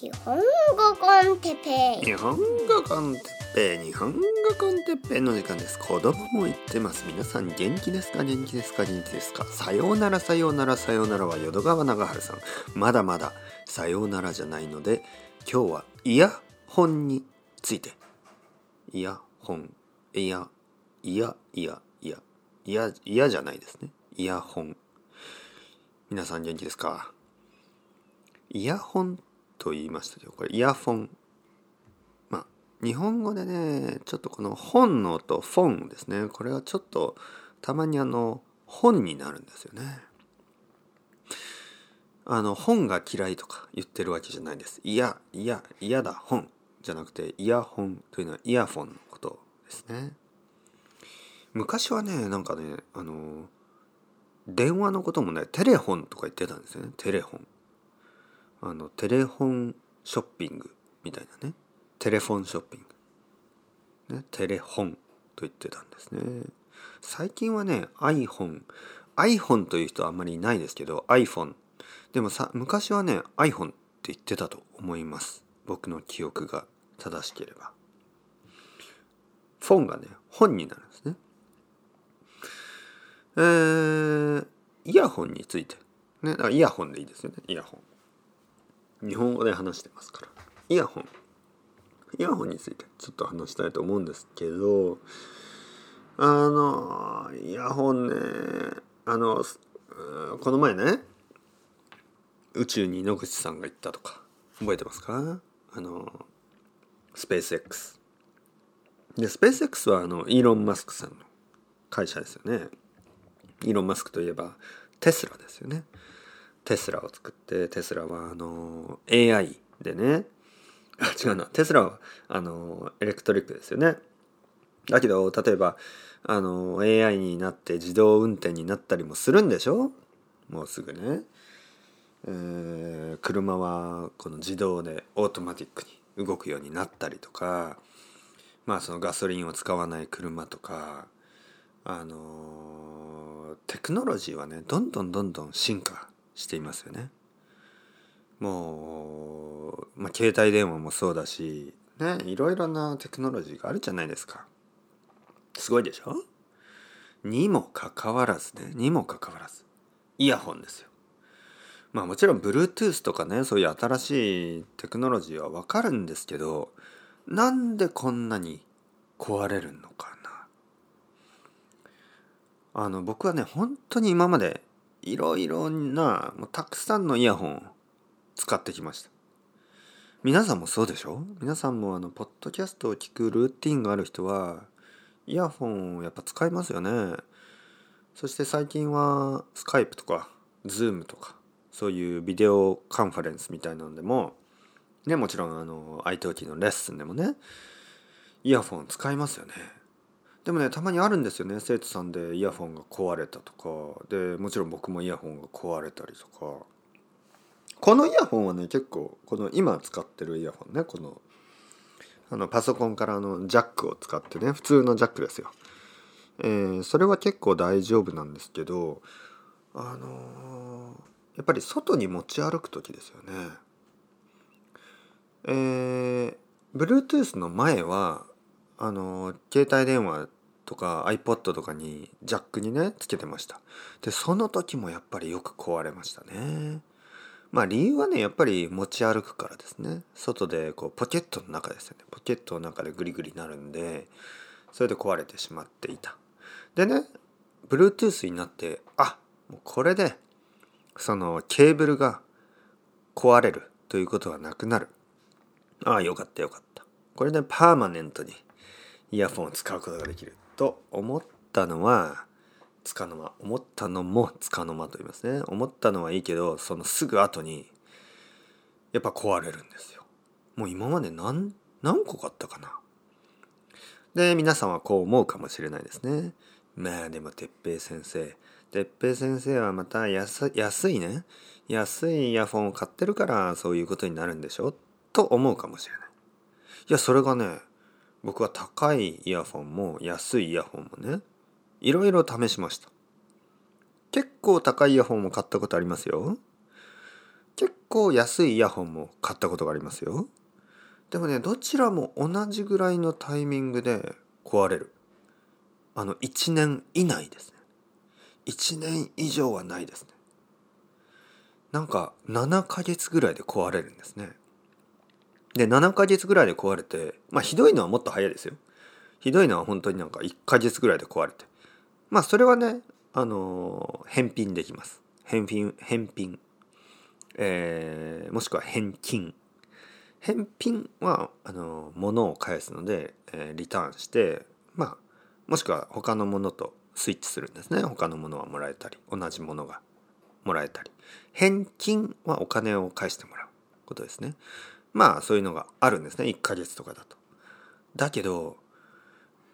日本語コンテペイ。日本語コンテペイ日本語コンテペイの時間です。子供も言ってます。皆さん元気ですか？元気ですか？元気ですか？さようならさようならさようならは淀川長春さん。まだまださようならじゃないので今日はイヤホンについて。イヤホン。イヤイヤイヤイヤイヤイヤじゃないですね。イヤホン。皆さん元気ですか？イヤホンと言いましたけどこれイヤフォン。まあ日本語でねちょっとこの本の音フォンですね。これはちょっとたまにあの本になるんですよね。あの本が嫌いとか言ってるわけじゃないです。いやいや嫌だ本じゃなくてイヤホンというのはイヤフォンのことですね。昔はねなんかねあの電話のこともねテレホンとか言ってたんですよね。テレホン。あのテレフォンショッピングみたいなね。テレフォンショッピング、ね、テレフォンと言ってたんですね。最近はね iPhone iPhone という人はあんまりいないですけど iPhone でもさ昔はね iPhone って言ってたと思います。僕の記憶が正しければ。フォンがね本になるんですね。えー、イヤホンについて。ねイヤホンでいいですよねイヤホン。日本語で話してますから。イヤホン。イヤホンについてちょっと話したいと思うんですけどあのイヤホンねあのこの前ね宇宙に野口さんが行ったとか覚えてますか？あのスペース X でスペース X はあのイーロン・マスクさんの会社ですよね。イーロン・マスクといえばテスラですよね。テスラを作ってテスラはあの AI でね。あ違うな。テスラはあのエレクトリックですよね。だけど例えばあの AI になって自動運転になったりもするんでしょ？もうすぐね、えー、車はこの自動でオートマティックに動くようになったりとかまあそのガソリンを使わない車とかあのテクノロジーはねどんどんどんどん進化していますよね。もう、まあ、携帯電話もそうだしねいろいろなテクノロジーがあるじゃないですか。すごいでしょ？にもかかわらずねにもかかわらずイヤホンですよ。まあもちろん Bluetooth とかねそういう新しいテクノロジーはわかるんですけどなんでこんなに壊れるのかなあの僕はね本当に今までいろいろなもうたくさんのイヤホンを使ってきました。皆さんもそうでしょ？皆さんもあのポッドキャストを聞くルーティンがある人はイヤホンをやっぱ使いますよね。そして最近はスカイプとかズームとかそういうビデオカンファレンスみたいなのでもねもちろんあの i t o のレッスンでもねイヤホン使いますよね。でもねたまにあるんですよね生徒さんでイヤホンが壊れたとか。でもちろん僕もイヤホンが壊れたりとか。このイヤホンはね結構この今使ってるイヤホンねこのあのパソコンからのジャックを使ってね普通のジャックですよ、えー、それは結構大丈夫なんですけどあのー、やっぱり外に持ち歩く時ですよね。えー、Bluetooth の前はあの携帯電話とか iPod とかにジャックにねつけてました。でその時もやっぱりよく壊れましたね。まあ理由はねやっぱり持ち歩くからですね。外でこうポケットの中ですよね。ポケットの中でグリグリなるんでそれで壊れてしまっていた。でね Bluetooth になってあもうこれでそのケーブルが壊れるということはなくなる。ああよかったよかった。これでパーマネントにイヤフォンを使うことができると思ったのはつかの間。思ったのもつかの間と言いますね。思ったのはいいけどそのすぐ後にやっぱ壊れるんですよ。もう今まで何何個買ったかな。で皆さんはこう思うかもしれないですね。まあでも哲平先生。哲平先生はまた安いね。安いイヤフォンを買ってるからそういうことになるんでしょ？と思うかもしれない。いやそれがね僕は高いイヤフォンも安いイヤホンもねいろいろ試しました。結構高いイヤホンも買ったことありますよ。結構安いイヤホンも買ったことがありますよ。でもねどちらも同じぐらいのタイミングで壊れる。あの1年以内ですね。1年以上はないですね。なんか7ヶ月ぐらいで壊れるんですね。で7ヶ月ぐらいで壊れてまあひどいのはもっと早いですよ。ひどいのは本当になんか1ヶ月ぐらいで壊れて。まあそれはねあの返品できます。返品返品。えー、もしくは返金。返品はあの物を返すので、えー、リターンしてまあもしくは他のものとスイッチするんですね。他のものはもらえたり同じものがもらえたり。返金はお金を返してもらうことですね。まあそういうのがあるんですね。1ヶ月とかだと。だけど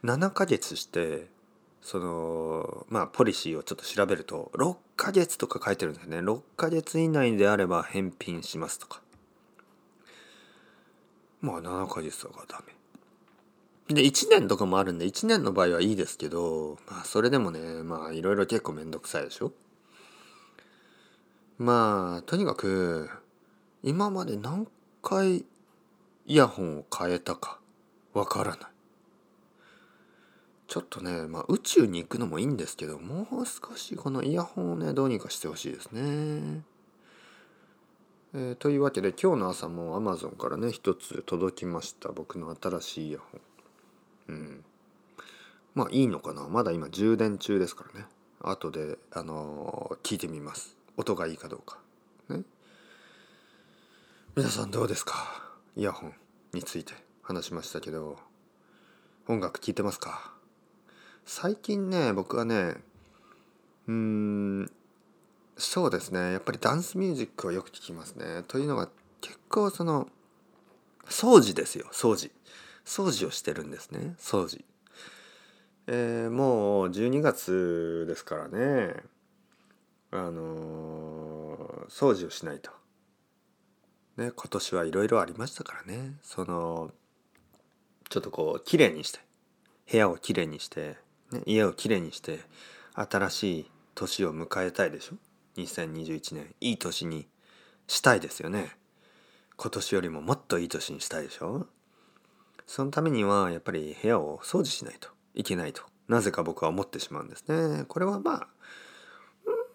7ヶ月してそのまあポリシーをちょっと調べると6ヶ月とか書いてるんですね。6ヶ月以内であれば返品しますとか。まあ7ヶ月とかダメ。で1年とかもあるんで1年の場合はいいですけどまあそれでもねまあいろいろ結構めんどくさいでしょ。まあとにかく今まで何回イヤホンを変えたかわからない。ちょっとね、まあ、宇宙に行くのもいいんですけどもう少しこのイヤホンをねどうにかしてほしいですね。えー、というわけで今日の朝も Amazon からね一つ届きました。僕の新しいイヤホン。うん。まあいいのかな。まだ今充電中ですからね。後であのー、聞いてみます。音がいいかどうか。ね。皆さんどうですか？イヤホンについて話しましたけど音楽聴いてますか？最近ね僕はねうーんそうですねやっぱりダンスミュージックをよく聴きますね。というのが結構その掃除ですよ掃除。掃除をしてるんですね掃除。えー、もう12月ですからねあのー、掃除をしないと。ね今年はいろいろありましたからね。そのちょっとこう綺麗にして部屋をきれいにしてね、家をきれいにして新しい年を迎えたいでしょ？2021年。いい年にしたいですよね。今年よりももっといい年にしたいでしょ？そのためにはやっぱり部屋を掃除しないといけないと。なぜか僕は思ってしまうんですね。これはまあ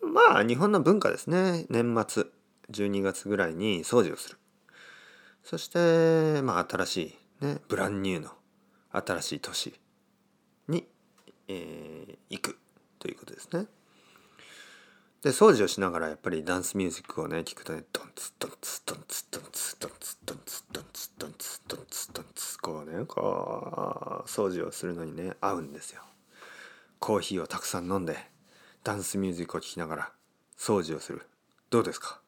まあ日本の文化ですね。年末。12月ぐらいに掃除をするそしてまあ新しいねブランニューの新しい年にえー、行くということですね。で掃除をしながらやっぱりダンスミュージックをね聞くとねドンツドンツドンツドンツドンツドンツドンツドンツドンツドンツこうねこう掃除をするのにね合うんですよ。コーヒーをたくさん飲んでダンスミュージックを聴きながら掃除をするどうですか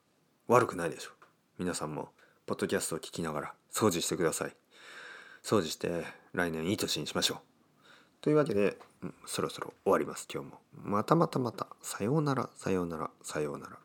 悪くないでしょ。皆さんもポッドキャストを聞きながら掃除してください。掃除して来年いい年にしましょう。というわけで、うん、そろそろ終わります今日も。またまたまた。さようならさようならさようなら。